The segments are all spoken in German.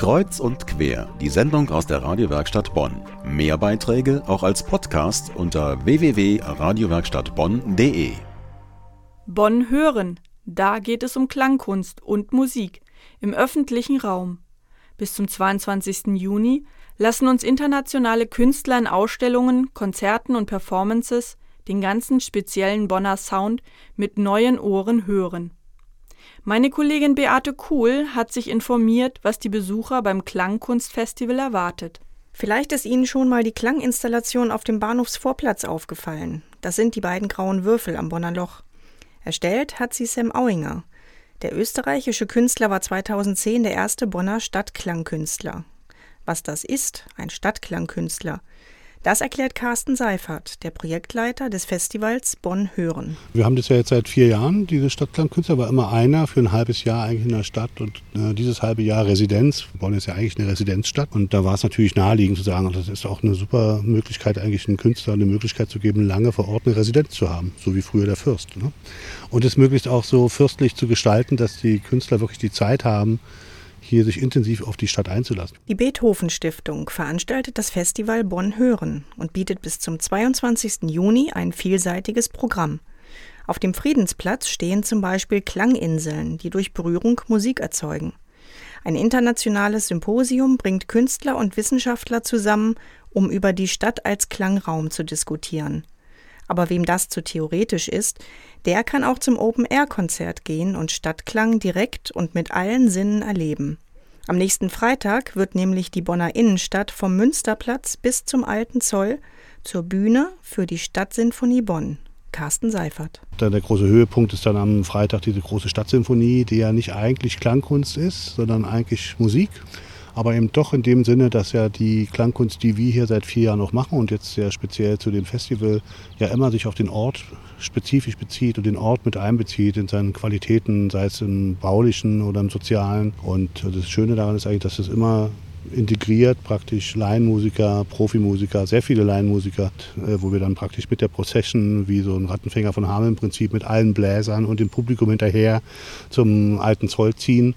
Kreuz und quer, die Sendung aus der Radiowerkstatt Bonn. Mehr Beiträge auch als Podcast unter www.radiowerkstattbonn.de. Bonn hören. Da geht es um Klangkunst und Musik im öffentlichen Raum. Bis zum 22. Juni lassen uns internationale Künstler in Ausstellungen, Konzerten und Performances den ganzen speziellen Bonner Sound mit neuen Ohren hören. Meine Kollegin Beate Kuhl hat sich informiert, was die Besucher beim Klangkunstfestival erwartet. Vielleicht ist Ihnen schon mal die Klanginstallation auf dem Bahnhofsvorplatz aufgefallen. Das sind die beiden grauen Würfel am Bonner Loch. Erstellt hat sie Sam Auinger. Der österreichische Künstler war 2010 der erste Bonner Stadtklangkünstler. Was das ist, ein Stadtklangkünstler, das erklärt Carsten Seifert, der Projektleiter des Festivals Bonn Hören. Wir haben das ja jetzt seit vier Jahren, diese Stadtklangkünstler, war immer einer für ein halbes Jahr eigentlich in der Stadt und äh, dieses halbe Jahr Residenz. Bonn ist ja eigentlich eine Residenzstadt und da war es natürlich naheliegend zu sagen, das ist auch eine super Möglichkeit, eigentlich einen Künstler eine Möglichkeit zu geben, lange vor Ort eine Residenz zu haben, so wie früher der Fürst. Ne? Und es möglichst auch so fürstlich zu gestalten, dass die Künstler wirklich die Zeit haben, hier sich intensiv auf die Stadt einzulassen. Die Beethoven Stiftung veranstaltet das Festival Bonn Hören und bietet bis zum 22. Juni ein vielseitiges Programm. Auf dem Friedensplatz stehen zum Beispiel Klanginseln, die durch Berührung Musik erzeugen. Ein internationales Symposium bringt Künstler und Wissenschaftler zusammen, um über die Stadt als Klangraum zu diskutieren. Aber wem das zu theoretisch ist, der kann auch zum Open-Air-Konzert gehen und Stadtklang direkt und mit allen Sinnen erleben. Am nächsten Freitag wird nämlich die Bonner Innenstadt vom Münsterplatz bis zum Alten Zoll zur Bühne für die Stadtsinfonie Bonn. Carsten Seifert. Der große Höhepunkt ist dann am Freitag diese große Stadtsinfonie, die ja nicht eigentlich Klangkunst ist, sondern eigentlich Musik aber eben doch in dem Sinne, dass ja die Klangkunst, die wir hier seit vier Jahren noch machen und jetzt sehr speziell zu dem Festival, ja immer sich auf den Ort spezifisch bezieht und den Ort mit einbezieht in seinen Qualitäten, sei es im baulichen oder im sozialen. Und das Schöne daran ist eigentlich, dass es immer integriert, praktisch Laienmusiker, Profimusiker, sehr viele Laienmusiker, äh, wo wir dann praktisch mit der Procession, wie so ein Rattenfänger von Hameln im Prinzip, mit allen Bläsern und dem Publikum hinterher zum alten Zoll ziehen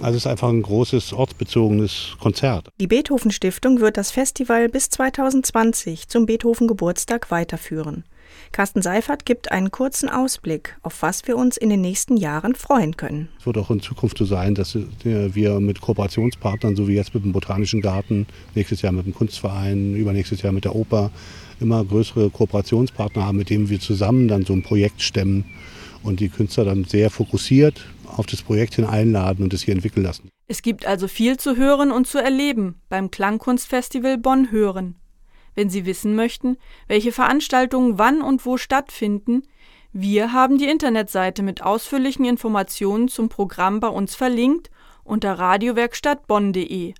also es ist einfach ein großes ortsbezogenes Konzert. Die Beethoven Stiftung wird das Festival bis 2020 zum Beethoven Geburtstag weiterführen. Carsten Seifert gibt einen kurzen Ausblick, auf was wir uns in den nächsten Jahren freuen können. Es wird auch in Zukunft so sein, dass wir mit Kooperationspartnern, so wie jetzt mit dem Botanischen Garten, nächstes Jahr mit dem Kunstverein, übernächstes Jahr mit der Oper, immer größere Kooperationspartner haben, mit denen wir zusammen dann so ein Projekt stemmen und die Künstler dann sehr fokussiert auf das Projekt hin einladen und es hier entwickeln lassen. Es gibt also viel zu hören und zu erleben beim Klangkunstfestival Bonn Hören. Wenn Sie wissen möchten, welche Veranstaltungen wann und wo stattfinden, wir haben die Internetseite mit ausführlichen Informationen zum Programm bei uns verlinkt unter radiowerkstattbonn.de.